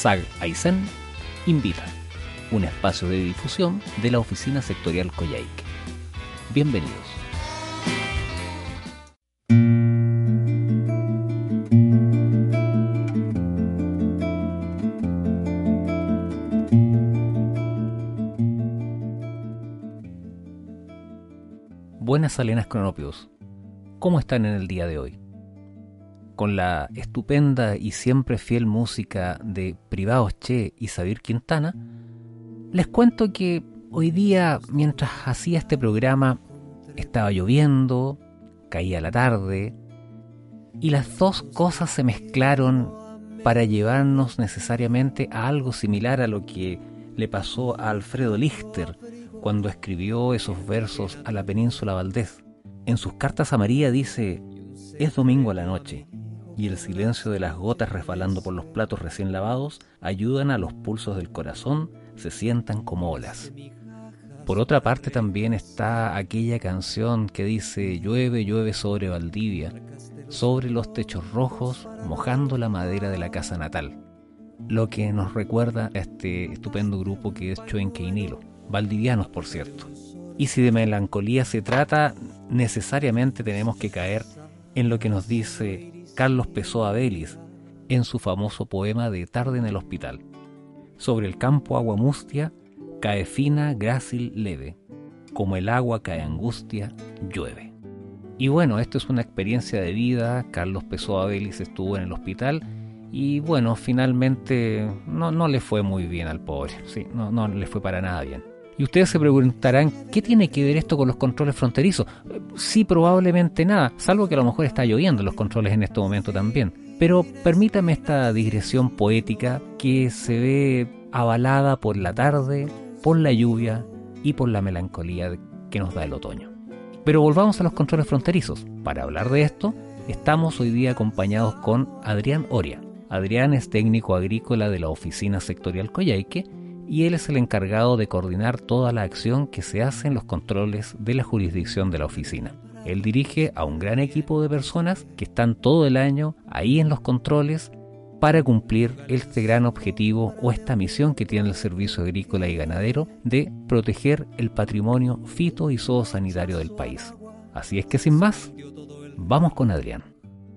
SAG Aysén invita, un espacio de difusión de la Oficina Sectorial Coyhaique. Bienvenidos. Buenas Salenas Cronopios, ¿cómo están en el día de hoy? Con la estupenda y siempre fiel música de Privados Che y Sabir Quintana, les cuento que hoy día, mientras hacía este programa, estaba lloviendo, caía la tarde, y las dos cosas se mezclaron para llevarnos necesariamente a algo similar a lo que le pasó a Alfredo Lichter cuando escribió esos versos a la península Valdés. En sus cartas a María dice, es domingo a la noche, y el silencio de las gotas resbalando por los platos recién lavados ayudan a los pulsos del corazón, se sientan como olas. Por otra parte también está aquella canción que dice llueve, llueve sobre Valdivia, sobre los techos rojos, mojando la madera de la casa natal, lo que nos recuerda a este estupendo grupo que es Chuenque y Nilo, valdivianos por cierto. Y si de melancolía se trata, necesariamente tenemos que caer en lo que nos dice Carlos Pessoa Vélez en su famoso poema de Tarde en el Hospital. Sobre el campo agua mustia, cae fina, grácil, leve. Como el agua cae angustia, llueve. Y bueno, esto es una experiencia de vida. Carlos Pessoa Vélez estuvo en el hospital y bueno, finalmente no, no le fue muy bien al pobre. Sí, no, no le fue para nada bien. Y ustedes se preguntarán, ¿qué tiene que ver esto con los controles fronterizos? Sí, probablemente nada, salvo que a lo mejor está lloviendo los controles en este momento también. Pero permítame esta digresión poética que se ve avalada por la tarde, por la lluvia y por la melancolía que nos da el otoño. Pero volvamos a los controles fronterizos. Para hablar de esto, estamos hoy día acompañados con Adrián Oria. Adrián es técnico agrícola de la Oficina Sectorial Coyhaique y él es el encargado de coordinar toda la acción que se hace en los controles de la jurisdicción de la oficina. Él dirige a un gran equipo de personas que están todo el año ahí en los controles para cumplir este gran objetivo o esta misión que tiene el Servicio Agrícola y Ganadero de proteger el patrimonio fito y zoosanitario del país. Así es que sin más, vamos con Adrián.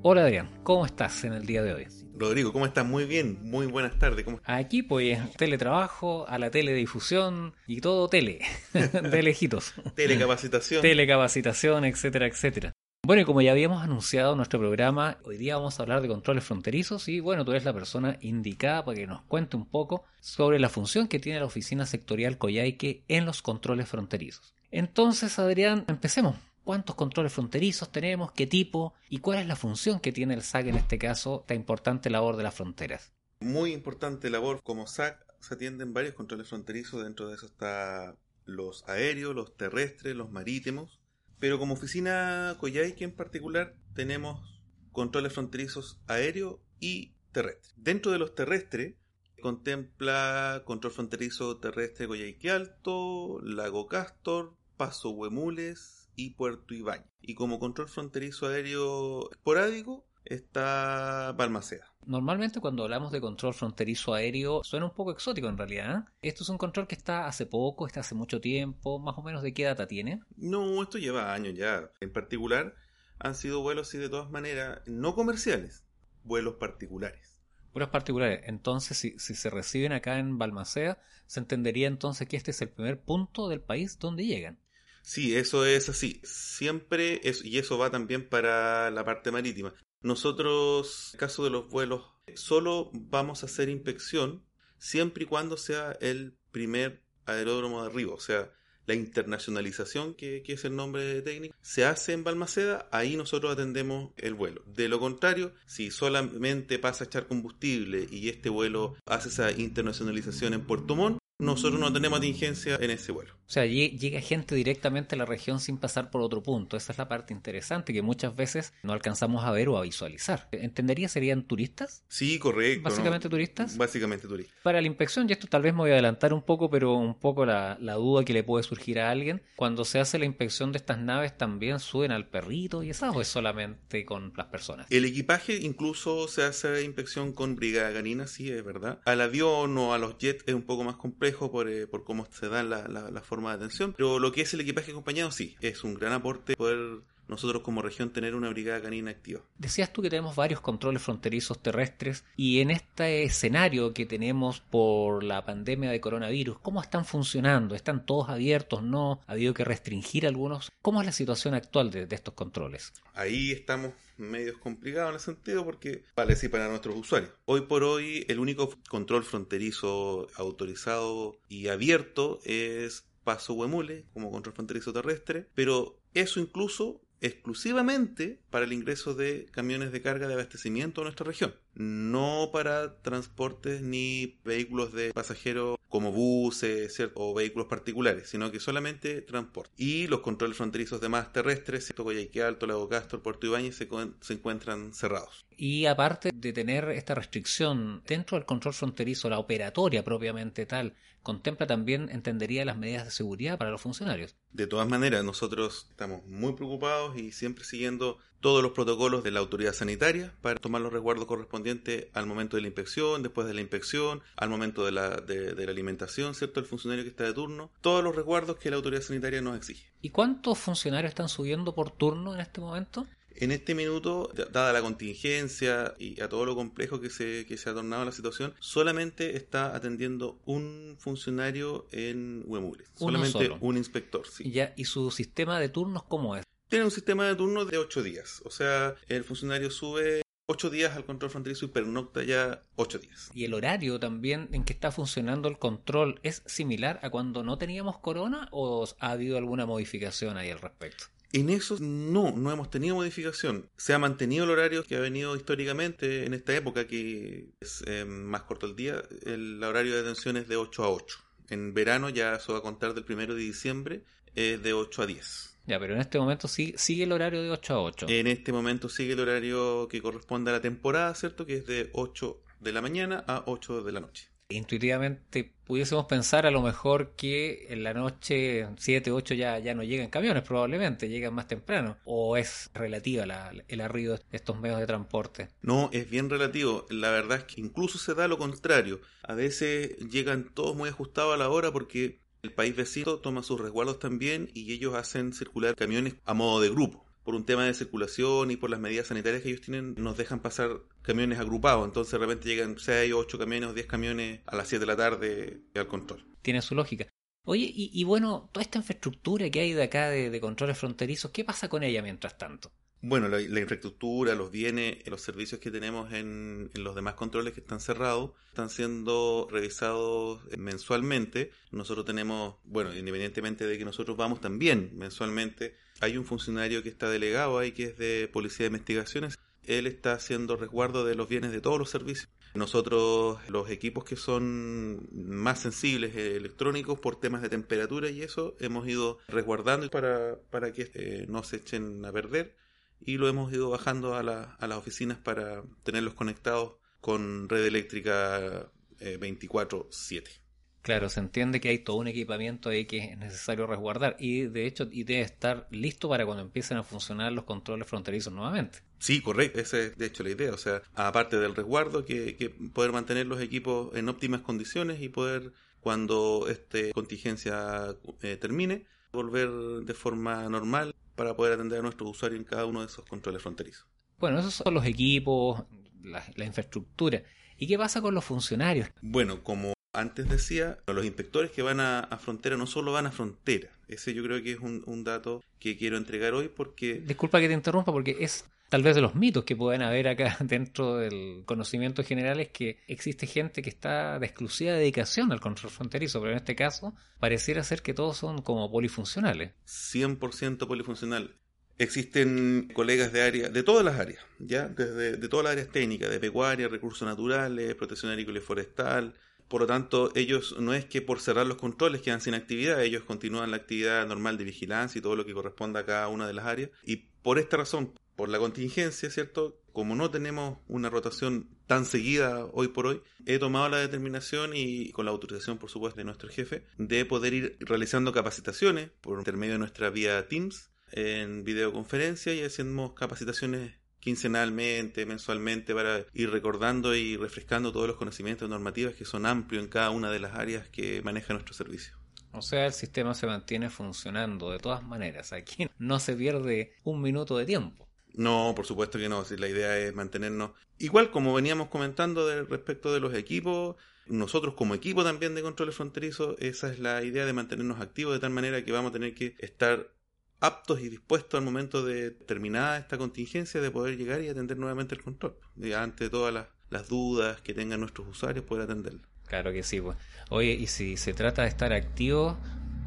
Hola Adrián, ¿cómo estás en el día de hoy? Rodrigo, ¿cómo estás? Muy bien, muy buenas tardes. ¿Cómo... Aquí pues teletrabajo, a la teledifusión y todo tele, de lejitos. Telecapacitación. Telecapacitación, etcétera, etcétera. Bueno, y como ya habíamos anunciado en nuestro programa, hoy día vamos a hablar de controles fronterizos y bueno, tú eres la persona indicada para que nos cuente un poco sobre la función que tiene la oficina sectorial Coyhaique en los controles fronterizos. Entonces, Adrián, empecemos cuántos controles fronterizos tenemos, qué tipo y cuál es la función que tiene el SAC en este caso, esta importante labor de las fronteras. Muy importante labor. Como SAC se atienden varios controles fronterizos, dentro de eso está los aéreos, los terrestres, los marítimos. Pero como oficina Coyhaique en particular tenemos controles fronterizos aéreo y terrestre. Dentro de los terrestres contempla control fronterizo terrestre Coyhaique Alto, Lago Castor, Paso Huemules, y Puerto Ibañez. Y como control fronterizo aéreo esporádico está Balmaceda. Normalmente cuando hablamos de control fronterizo aéreo suena un poco exótico en realidad. ¿eh? Esto es un control que está hace poco, está hace mucho tiempo, más o menos de qué data tiene. No, esto lleva años ya. En particular han sido vuelos y de todas maneras no comerciales, vuelos particulares. Vuelos particulares. Entonces, si, si se reciben acá en Balmaceda, se entendería entonces que este es el primer punto del país donde llegan. Sí, eso es así. Siempre, es, y eso va también para la parte marítima. Nosotros, en caso de los vuelos, solo vamos a hacer inspección siempre y cuando sea el primer aeródromo de arriba, o sea, la internacionalización, que, que, es el nombre técnico, se hace en Balmaceda, ahí nosotros atendemos el vuelo. De lo contrario, si solamente pasa a echar combustible y este vuelo hace esa internacionalización en Puerto Montt, nosotros no tenemos atingencia en ese vuelo. O sea, llega gente directamente a la región sin pasar por otro punto. Esa es la parte interesante que muchas veces no alcanzamos a ver o a visualizar. ¿Entendería serían turistas? Sí, correcto. ¿Básicamente turistas? Básicamente turistas. Para la inspección, y esto tal vez me voy a adelantar un poco, pero un poco la, la duda que le puede surgir a alguien, cuando se hace la inspección de estas naves, ¿también suben al perrito y esas o es solamente con las personas? El equipaje incluso se hace inspección con brigada canina, sí, es verdad. Al avión o a los jets es un poco más complejo por, eh, por cómo se dan la, la, la forma de atención, pero lo que es el equipaje acompañado sí, es un gran aporte poder nosotros como región tener una brigada canina activa. Decías tú que tenemos varios controles fronterizos terrestres y en este escenario que tenemos por la pandemia de coronavirus, ¿cómo están funcionando? ¿Están todos abiertos? ¿No? ¿Ha habido que restringir algunos? ¿Cómo es la situación actual de, de estos controles? Ahí estamos medios complicados en ese sentido porque vale sí para nuestros usuarios. Hoy por hoy el único control fronterizo autorizado y abierto es Paso Huemule como control fronterizo terrestre, pero eso incluso exclusivamente para el ingreso de camiones de carga de abastecimiento a nuestra región, no para transportes ni vehículos de pasajeros como buses ¿cierto? o vehículos particulares, sino que solamente transporte. Y los controles fronterizos de más terrestres, ¿cierto? Guayaquil Alto, Lago Castro, Puerto Ibáñez, se, se encuentran cerrados. Y aparte de tener esta restricción dentro del control fronterizo, la operatoria propiamente tal, contempla también, entendería, las medidas de seguridad para los funcionarios. De todas maneras, nosotros estamos muy preocupados y siempre siguiendo todos los protocolos de la autoridad sanitaria para tomar los resguardos correspondientes al momento de la inspección, después de la inspección, al momento de la, de, de la alimentación, ¿cierto? El funcionario que está de turno, todos los resguardos que la autoridad sanitaria nos exige. ¿Y cuántos funcionarios están subiendo por turno en este momento? En este minuto, dada la contingencia y a todo lo complejo que se, que se ha tornado la situación, solamente está atendiendo un funcionario en Huemule. Solamente solo. un inspector, sí. ¿Y, ya, ¿Y su sistema de turnos cómo es? Tiene un sistema de turnos de 8 días. O sea, el funcionario sube 8 días al control fronterizo y pernocta ya 8 días. ¿Y el horario también en que está funcionando el control es similar a cuando no teníamos corona o ha habido alguna modificación ahí al respecto? En eso no, no hemos tenido modificación. Se ha mantenido el horario que ha venido históricamente en esta época, que es eh, más corto el día. El horario de atención es de 8 a 8. En verano ya se va a contar del primero de diciembre, es de 8 a 10. Ya, pero en este momento sí, sigue el horario de 8 a 8. En este momento sigue el horario que corresponde a la temporada, ¿cierto? Que es de 8 de la mañana a 8 de la noche. Intuitivamente pudiésemos pensar a lo mejor que en la noche 7, 8 ya, ya no llegan camiones, probablemente llegan más temprano. ¿O es relativa la, el arribo de estos medios de transporte? No, es bien relativo. La verdad es que incluso se da lo contrario. A veces llegan todos muy ajustados a la hora porque el país vecino toma sus resguardos también y ellos hacen circular camiones a modo de grupo por un tema de circulación y por las medidas sanitarias que ellos tienen, nos dejan pasar camiones agrupados. Entonces de repente llegan 6 o 8 camiones o 10 camiones a las 7 de la tarde al control. Tiene su lógica. Oye, y, bueno, toda esta infraestructura que hay de acá de, controles fronterizos, ¿qué pasa con ella mientras tanto? Bueno, la, infraestructura, los bienes, los servicios que tenemos en, en, los demás controles que están cerrados, están siendo revisados mensualmente. Nosotros tenemos, bueno, independientemente de que nosotros vamos también mensualmente, hay un funcionario que está delegado ahí que es de Policía de Investigaciones. Él está haciendo resguardo de los bienes de todos los servicios. Nosotros, los equipos que son más sensibles eh, electrónicos por temas de temperatura y eso, hemos ido resguardando para, para que eh, no se echen a perder y lo hemos ido bajando a, la, a las oficinas para tenerlos conectados con red eléctrica eh, 24/7. Claro, se entiende que hay todo un equipamiento ahí que es necesario resguardar y de hecho y debe estar listo para cuando empiecen a funcionar los controles fronterizos nuevamente. Sí, correcto, esa es de hecho la idea, o sea, aparte del resguardo, que, que poder mantener los equipos en óptimas condiciones y poder, cuando esta contingencia eh, termine, volver de forma normal para poder atender a nuestros usuarios en cada uno de esos controles fronterizos. Bueno, esos son los equipos, la, la infraestructura. ¿Y qué pasa con los funcionarios? Bueno, como antes decía, los inspectores que van a, a, frontera no solo van a frontera. Ese yo creo que es un, un, dato que quiero entregar hoy porque... Disculpa que te interrumpa porque es tal vez de los mitos que pueden haber acá dentro del conocimiento general es que existe gente que está de exclusiva dedicación al control fronterizo, pero en este caso pareciera ser que todos son como polifuncionales. 100% polifuncional. Existen colegas de área, de todas las áreas, ya, desde de todas las áreas técnicas, de pecuaria, recursos naturales, protección agrícola y forestal. Por lo tanto, ellos no es que por cerrar los controles quedan sin actividad, ellos continúan la actividad normal de vigilancia y todo lo que corresponda a cada una de las áreas. Y por esta razón, por la contingencia, ¿cierto? Como no tenemos una rotación tan seguida hoy por hoy, he tomado la determinación y con la autorización, por supuesto, de nuestro jefe, de poder ir realizando capacitaciones por intermedio de nuestra vía Teams en videoconferencia y hacemos capacitaciones quincenalmente, mensualmente, para ir recordando y refrescando todos los conocimientos normativos que son amplios en cada una de las áreas que maneja nuestro servicio. O sea, el sistema se mantiene funcionando de todas maneras. Aquí no se pierde un minuto de tiempo. No, por supuesto que no. Si la idea es mantenernos igual como veníamos comentando de, respecto de los equipos. Nosotros como equipo también de controles fronterizos, esa es la idea de mantenernos activos de tal manera que vamos a tener que estar aptos y dispuestos al momento de terminada esta contingencia de poder llegar y atender nuevamente el control. Y ante todas las, dudas que tengan nuestros usuarios, poder atenderlo. Claro que sí, pues. Oye, y si se trata de estar activos,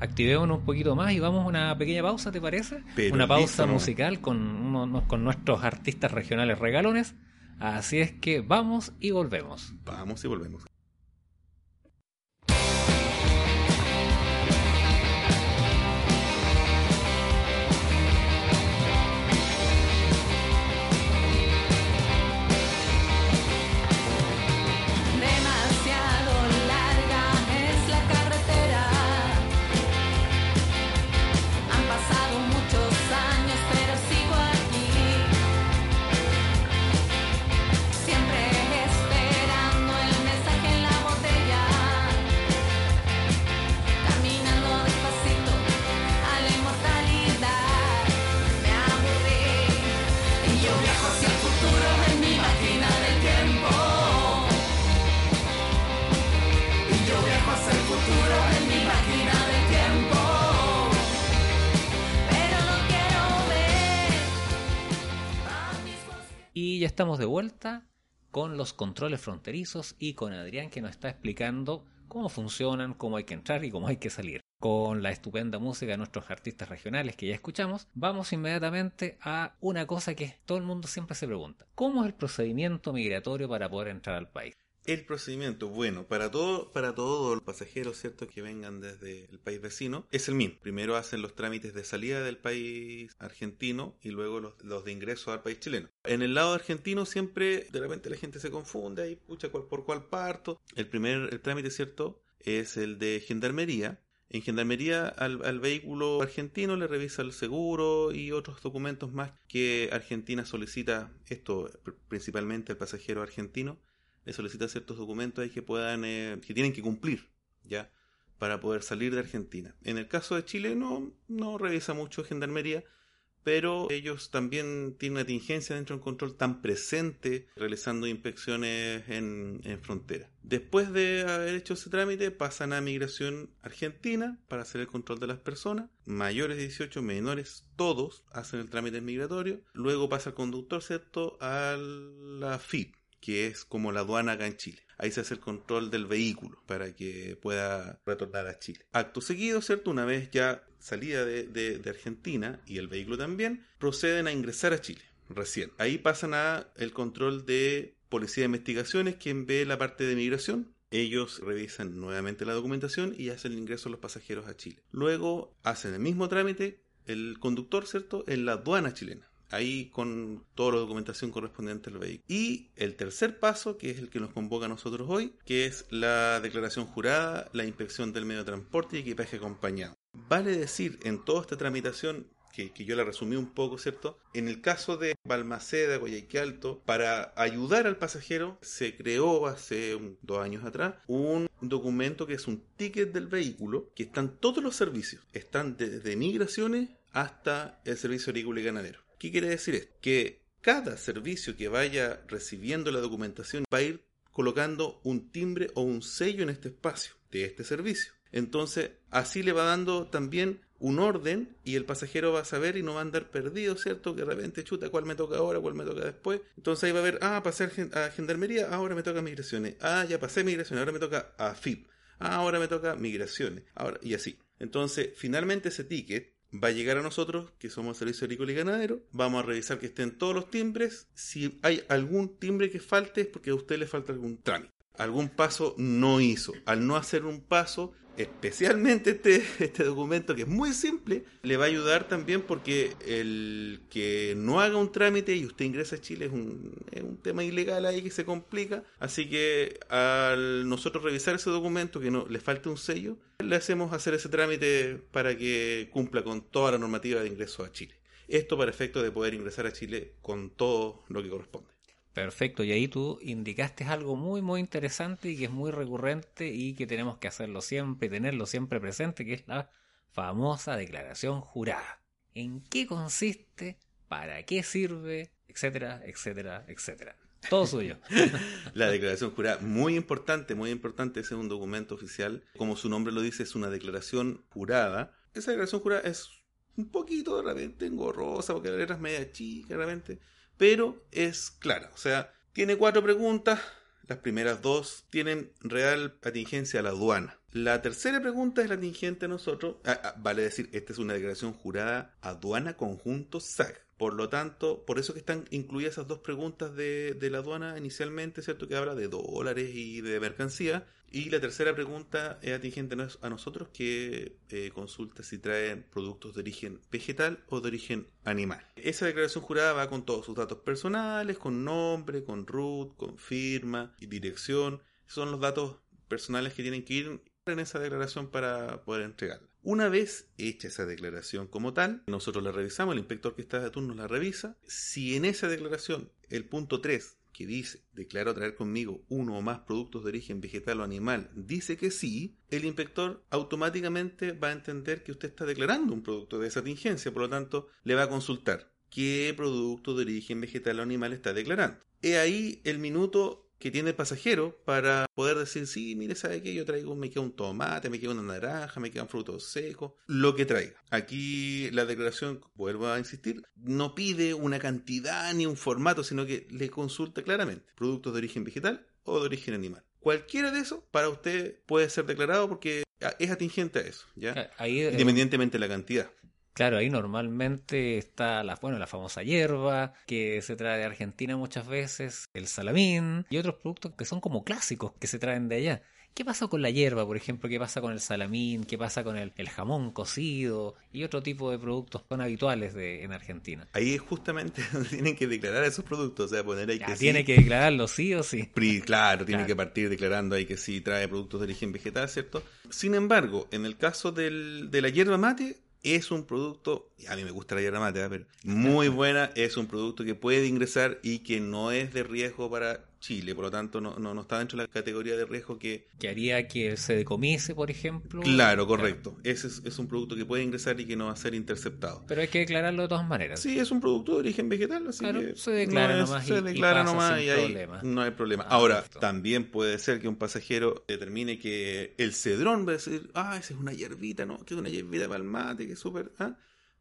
activémonos un poquito más y vamos a una pequeña pausa, ¿te parece? una pausa musical con, con nuestros artistas regionales regalones. Así es que vamos y volvemos. Vamos y volvemos. Vuelta con los controles fronterizos y con Adrián que nos está explicando cómo funcionan, cómo hay que entrar y cómo hay que salir. Con la estupenda música de nuestros artistas regionales que ya escuchamos, vamos inmediatamente a una cosa que todo el mundo siempre se pregunta. ¿Cómo es el procedimiento migratorio para poder entrar al país? El procedimiento, bueno, para todo, para todos los pasajeros, ¿cierto?, que vengan desde el país vecino, es el mismo. Primero hacen los trámites de salida del país argentino y luego los, de ingreso al país chileno. En el lado argentino siempre, de repente la gente se confunde ahí, pucha, por cuál parto. El primer el trámite, ¿cierto?, es el de gendarmería. En gendarmería al, al, vehículo argentino le revisa el seguro y otros documentos más que Argentina solicita, esto principalmente al pasajero argentino, le solicita ciertos documentos ahí que puedan, eh, que tienen que cumplir, ¿ya? Para poder salir de Argentina. En el caso de Chile no, no revisa mucho Gendarmería, pero ellos también tienen una tingencia dentro del control tan presente realizando inspecciones en, en, frontera. Después de haber hecho ese trámite, pasan a migración argentina para hacer el control de las personas. Mayores de 18, menores, todos hacen el trámite migratorio. Luego pasa el conductor, ¿cierto? A la FIP, que es como la aduana acá en Chile. Ahí se hace el control del vehículo para que pueda retornar a Chile. Acto seguido, ¿cierto? Una vez ya salida de, Argentina y el vehículo también, proceden a ingresar a Chile recién. Ahí pasan a el control de Policía de Investigaciones, quien ve la parte de migración. Ellos revisan nuevamente la documentación y hacen el ingreso de los pasajeros a Chile. Luego hacen el mismo trámite el conductor, ¿cierto? En la aduana chilena ahí con toda la documentación correspondiente al vehículo. Y el tercer paso, que es el que nos convoca a nosotros hoy, que es la declaración jurada, la inspección del medio de transporte y equipaje acompañado. Vale decir, en toda esta tramitación, que, yo la resumí un poco, ¿cierto? En el caso de Balmaceda, Guayaquil Alto, para ayudar al pasajero, se creó hace dos años atrás un documento que es un ticket del vehículo, que están todos los servicios, están desde migraciones hasta el servicio agrícola y ganadero. ¿Qué quiere decir esto? Que cada servicio que vaya recibiendo la documentación va a ir colocando un timbre o un sello en este espacio de este servicio. Entonces, así le va dando también un orden y el pasajero va a saber y no va a andar perdido, ¿cierto? Que de repente chuta cuál me toca ahora, cuál me toca después. Entonces ahí va a ver, ah, pasé a gendarmería, ahora me toca migraciones. Ah, ya pasé migraciones, ahora me toca a FIP. Ah, ahora me toca migraciones. Ahora, y así. Entonces, finalmente ese ticket va a llegar a nosotros, que somos Servicio Agrícola y Ganadero, vamos a revisar que estén todos los timbres, si hay algún timbre que falte es porque a usted le falta algún trámite, algún paso no hizo, al no hacer un paso especialmente este, este documento que es muy simple, le va a ayudar también porque el que no haga un trámite y usted ingresa a Chile es un, es un tema ilegal ahí que se complica. Así que al nosotros revisar ese documento que no le falte un sello, le hacemos hacer ese trámite para que cumpla con toda la normativa de ingreso a Chile. Esto para efecto de poder ingresar a Chile con todo lo que corresponde. Perfecto, y ahí tú indicaste algo muy, muy interesante y que es muy recurrente y que tenemos que hacerlo siempre y tenerlo siempre presente, que es la famosa declaración jurada. ¿En qué consiste? ¿Para qué sirve? Etcétera, etcétera, etcétera. Todo suyo. la declaración jurada, muy importante, muy importante, ese es un documento oficial. Como su nombre lo dice, es una declaración jurada. Esa declaración jurada es un poquito de repente engorrosa, porque la letra es media chica, de repente pero es clara. O sea, tiene cuatro preguntas. Las primeras dos tienen real atingencia a la aduana. La tercera pregunta es la atingente a nosotros. Ah, ah, vale decir, esta es una declaración jurada aduana conjunto SAC. Por lo tanto, por eso que están incluidas esas dos preguntas de, de la aduana inicialmente, ¿cierto? Que habla de dólares y de mercancía. Y la tercera pregunta es atingente a nosotros que eh, consulta si traen productos de origen vegetal o de origen animal. Esa declaración jurada va con todos sus datos personales, con nombre, con root, con firma y dirección. Son los datos personales que tienen que ir en esa declaración para poder entregarla. Una vez hecha esa declaración como tal, nosotros la revisamos, el inspector que está de turno la revisa. Si en esa declaración el punto 3 que dice declaro traer conmigo uno o más productos de origen vegetal o animal dice que sí, el inspector automáticamente va a entender que usted está declarando un producto de esa tingencia, por lo tanto le va a consultar qué producto de origen vegetal o animal está declarando. He ahí el minuto que tiene el pasajero para poder decir, sí, mire, ¿sabe qué? Yo traigo, me queda un tomate, me queda una naranja, me quedan frutos secos, lo que traiga. Aquí la declaración, vuelvo a insistir, no pide una cantidad ni un formato, sino que le consulta claramente productos de origen vegetal o de origen animal. Cualquiera de esos para usted puede ser declarado porque es atingente a eso, ¿ya? Eh, Independientemente de la cantidad. Claro, ahí normalmente está la, bueno, la famosa hierba que se trae de Argentina muchas veces, el salamín y otros productos que son como clásicos que se traen de allá. ¿Qué pasa con la hierba, por ejemplo? ¿Qué pasa con el salamín? ¿Qué pasa con el, jamón cocido? Y otro tipo de productos son habituales de, en Argentina. Ahí es justamente donde tienen que declarar esos productos. O sea, poner ahí que Tiene que declararlo sí o sí. claro, tiene que partir declarando ahí que sí trae productos de origen vegetal, ¿cierto? Sin embargo, en el caso del, de la hierba mate, es un producto, a mí me gusta la hierba mate, ¿eh? pero muy buena, es un producto que puede ingresar y que no es de riesgo para Chile, por lo tanto no, no, está dentro de la categoría de riesgo que... Que haría que se decomise, por ejemplo. Claro, correcto. Ese es, un producto que puede ingresar y que no va a ser interceptado. Pero hay que declararlo de todas maneras. Sí, es un producto de origen vegetal, así que... Se declara nomás se declara nomás y ahí no hay problema. Ah, Ahora, también puede ser que un pasajero determine que el cedrón va a decir, ah, esa es una hierbita, ¿no? Que es una hierbita palmate, que es súper... ¿ah?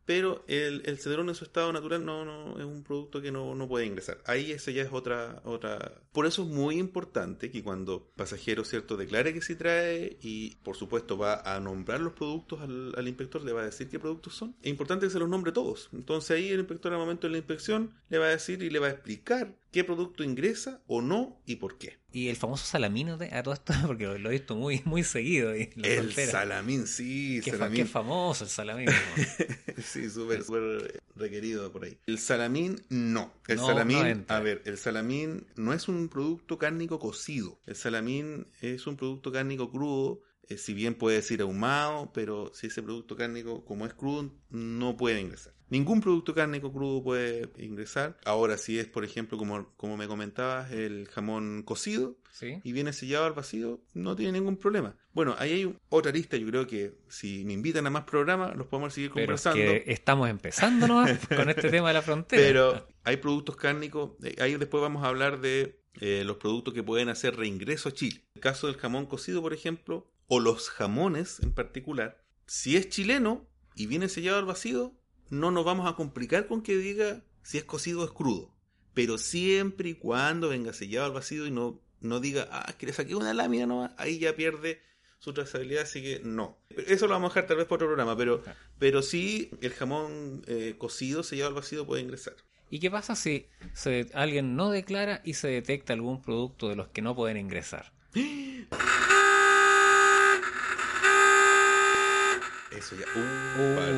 Pero el, el cedrón en su estado natural no, es un producto que no, puede ingresar. Ahí eso ya es otra, otra. Por eso es muy importante que cuando pasajero cierto declare que sí trae y por supuesto va a nombrar los productos al, al, inspector, le va a decir qué productos son. Es importante que se los nombre todos. Entonces ahí el inspector al momento de la inspección le va a decir y le va a explicar qué producto ingresa o no y por qué. Y el famoso salamín a todo esto, porque lo he visto muy, muy seguido. el salamín, sí. Qué, qué famoso el salamín. sí, súper requerido por ahí. El salamín, no. El salamín, a ver, el salamín no es un producto cárnico cocido. El salamín es un producto cárnico crudo eh, si bien puede decir ahumado, pero si ese producto cárnico, como es crudo, no puede ingresar. Ningún producto cárnico crudo puede ingresar. Ahora, si es, por ejemplo, como, como me comentabas, el jamón cocido y viene sellado al vacío, no tiene ningún problema. Bueno, ahí hay otra lista. Yo creo que si me invitan a más programas, los podemos seguir conversando. que estamos empezando con este tema de la frontera. Pero hay productos cárnicos. Eh, ahí después vamos a hablar de eh, los productos que pueden hacer reingreso a Chile. El caso del jamón cocido, por ejemplo, o los jamones en particular, si es chileno y viene sellado al vacío, no nos vamos a complicar con que diga si es cocido o es crudo. Pero siempre y cuando venga sellado al vacío y no, no diga, ah, que le saqué una lámina nomás, ahí ya pierde su trazabilidad, así que no. Eso lo vamos a dejar tal vez por otro programa, pero, pero sí el jamón eh, cocido sellado al vacío puede ingresar. ¿Y qué pasa si se, alguien no declara y se detecta algún producto de los que no pueden ingresar? Eso ya.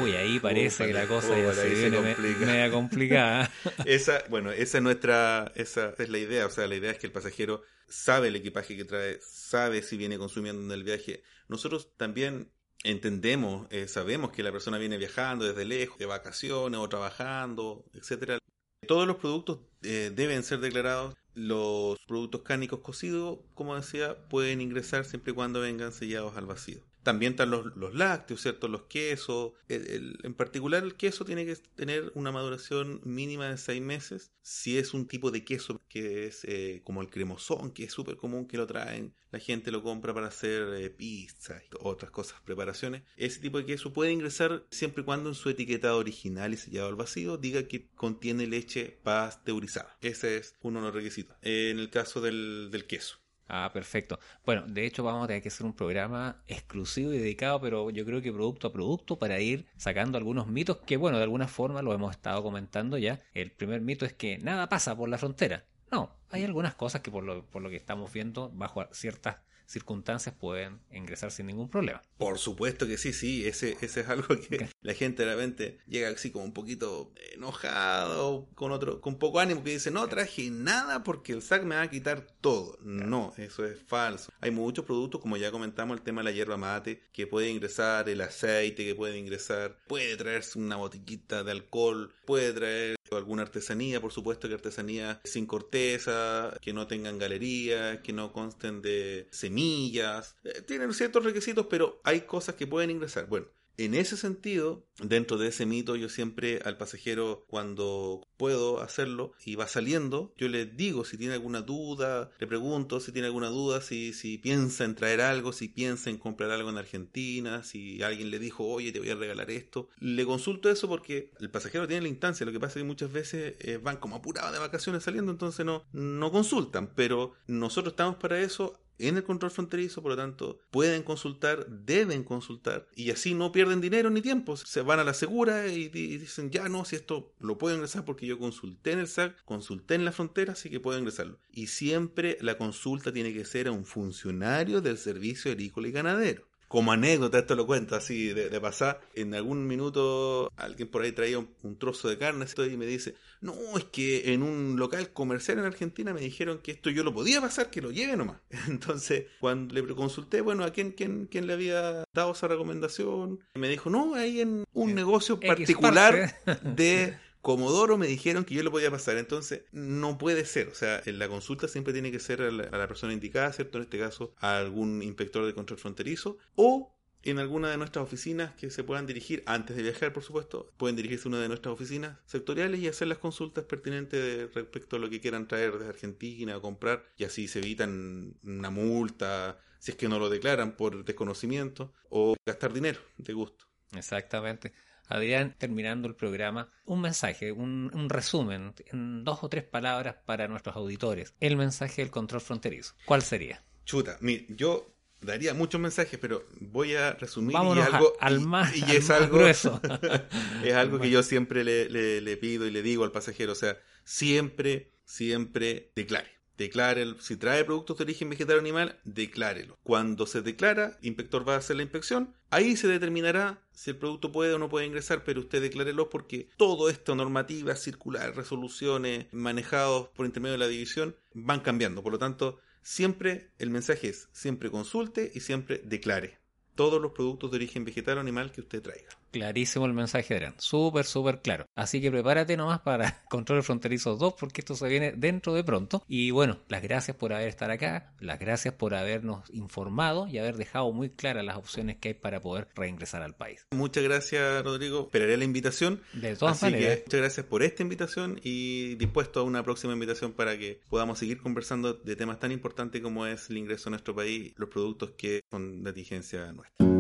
Uy, ahí parece que la cosa ya se viene media complicada. esa, bueno, esa es nuestra, esa es la idea. O sea, la idea es que el pasajero sabe el equipaje que trae, sabe si viene consumiendo en el viaje. Nosotros también entendemos, eh, sabemos que la persona viene viajando desde lejos, de vacaciones o trabajando, etcétera. Todos los productos eh, deben ser declarados. Los productos cárnicos cocidos, como decía, pueden ingresar siempre y cuando vengan sellados al vacío. También están los, los lácteos, ¿cierto? Los quesos. en particular el queso tiene que tener una maduración mínima de seis meses. Si es un tipo de queso que es eh, como el cremosón, que es súper común que lo traen, la gente lo compra para hacer eh, pizza y otras cosas, preparaciones. Ese tipo de queso puede ingresar siempre y cuando en su etiqueta original y sellado al vacío diga que contiene leche pasteurizada. Ese es uno de los requisitos. en el caso del, del queso. Ah, perfecto. Bueno, de hecho vamos a tener que hacer un programa exclusivo y dedicado, pero yo creo que producto a producto para ir sacando algunos mitos que, bueno, de alguna forma lo hemos estado comentando ya. El primer mito es que nada pasa por la frontera. No, hay algunas cosas que por lo, por lo que estamos viendo, bajo ciertas circunstancias pueden ingresar sin ningún problema. Por supuesto que sí, sí, ese, ese es algo que la gente de repente llega así como un poquito enojado, con otro, con poco ánimo, que dice, no traje nada porque el SAC me va a quitar todo. No, eso es falso. Hay muchos productos, como ya comentamos, el tema de la hierba mate, que puede ingresar el aceite, que puede ingresar, puede traerse una botellita de alcohol, puede traer alguna artesanía, por supuesto que artesanía sin corteza, que no tengan galerías, que no consten de semillas. Eh, tienen ciertos requisitos, pero hay cosas que pueden ingresar. Bueno, en ese sentido, dentro de ese mito, yo siempre al pasajero, cuando puedo hacerlo y va saliendo, yo le digo si tiene alguna duda, le pregunto si tiene alguna duda, si, piensa en traer algo, si piensa en comprar algo en Argentina, si alguien le dijo, oye, te voy a regalar esto. Le consulto eso porque el pasajero tiene la instancia, lo que pasa es que muchas veces eh, van como apurados de vacaciones saliendo, entonces no, no consultan, pero nosotros estamos para eso en el control fronterizo, por lo tanto, pueden consultar, deben consultar, y así no pierden dinero ni tiempo. Se van a la segura y, dicen, ya no, si esto lo puedo ingresar porque yo consulté en el SAC, consulté en la frontera, así que puedo ingresarlo. Y siempre la consulta tiene que ser a un funcionario del servicio agrícola y ganadero como anécdota, esto lo cuento así de, pasar, en algún minuto alguien por ahí traía un, trozo de carne y me dice, no, es que en un local comercial en Argentina me dijeron que esto yo lo podía pasar, que lo lleve nomás. Entonces, cuando le consulté, bueno, a quién, quién, quién le había dado esa recomendación, me dijo, no, ahí en un negocio particular de Comodoro me dijeron que yo lo podía pasar, entonces no puede ser, o sea, en la consulta siempre tiene que ser a la, persona indicada, ¿cierto? En este caso, a algún inspector de control fronterizo o en alguna de nuestras oficinas que se puedan dirigir antes de viajar, por supuesto, pueden dirigirse a una de nuestras oficinas sectoriales y hacer las consultas pertinentes respecto a lo que quieran traer desde Argentina o comprar y así se evitan una multa si es que no lo declaran por desconocimiento o gastar dinero de gusto. Exactamente. Adrián, terminando el programa, un mensaje, un, resumen en dos o tres palabras para nuestros auditores. El mensaje del control fronterizo. ¿Cuál sería? Chuta, yo daría muchos mensajes, pero voy a resumir y algo al más, y, es algo grueso. es algo que yo siempre le, le pido y le digo al pasajero, o sea, siempre, siempre declare Declare, si trae productos de origen vegetal o animal, declárelo. Cuando se declara, el inspector va a hacer la inspección. Ahí se determinará si el producto puede o no puede ingresar, pero usted declárelo porque todo esto, normativa, circular, resoluciones, manejados por intermedio de la división, van cambiando. Por lo tanto, siempre el mensaje es, siempre consulte y siempre declare todos los productos de origen vegetal o animal que usted traiga. Clarísimo el mensaje, Adrián. Súper, súper claro. Así que prepárate nomás para Control Fronterizo 2 porque esto se viene dentro de pronto. Y bueno, las gracias por haber estado acá, las gracias por habernos informado y haber dejado muy claras las opciones que hay para poder reingresar al país. Muchas gracias, Rodrigo. Esperaré la invitación. De todas Así maneras. que muchas gracias por esta invitación y dispuesto a una próxima invitación para que podamos seguir conversando de temas tan importantes como es el ingreso a nuestro país, los productos que son de diligencia nuestra.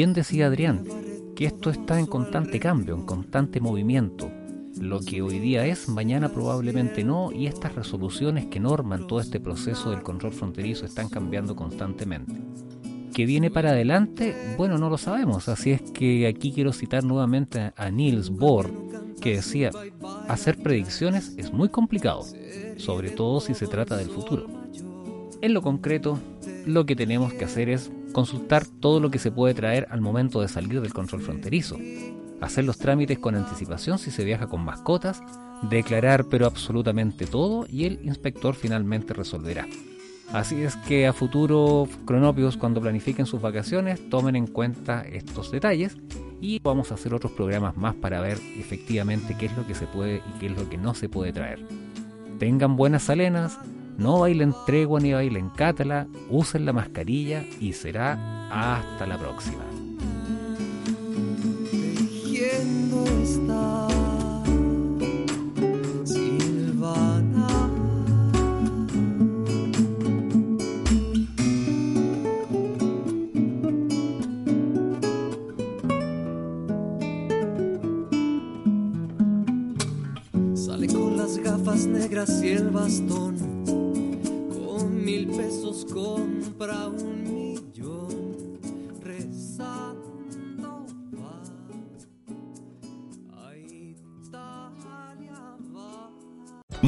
Bien decía Adrián, que esto está en constante cambio, en constante movimiento. Lo que hoy día es, mañana probablemente no, y estas resoluciones que norman todo este proceso del control fronterizo están cambiando constantemente. ¿Qué viene para adelante? Bueno, no lo sabemos, así es que aquí quiero citar nuevamente a Niels Bohr, que decía, hacer predicciones es muy complicado, sobre todo si se trata del futuro. En lo concreto, lo que tenemos que hacer es consultar todo lo que se puede traer al momento de salir del control fronterizo, hacer los trámites con anticipación si se viaja con mascotas, declarar pero absolutamente todo y el inspector finalmente resolverá. Así es que a futuro, cronopios, cuando planifiquen sus vacaciones, tomen en cuenta estos detalles y vamos a hacer otros programas más para ver efectivamente qué es lo que se puede y qué es lo que no se puede traer. Tengan buenas salenas, no bailen tregua ni bailen cátala, usen la mascarilla y será hasta la próxima. Sale con las gafas negras y el bastón. Mil pesos compra un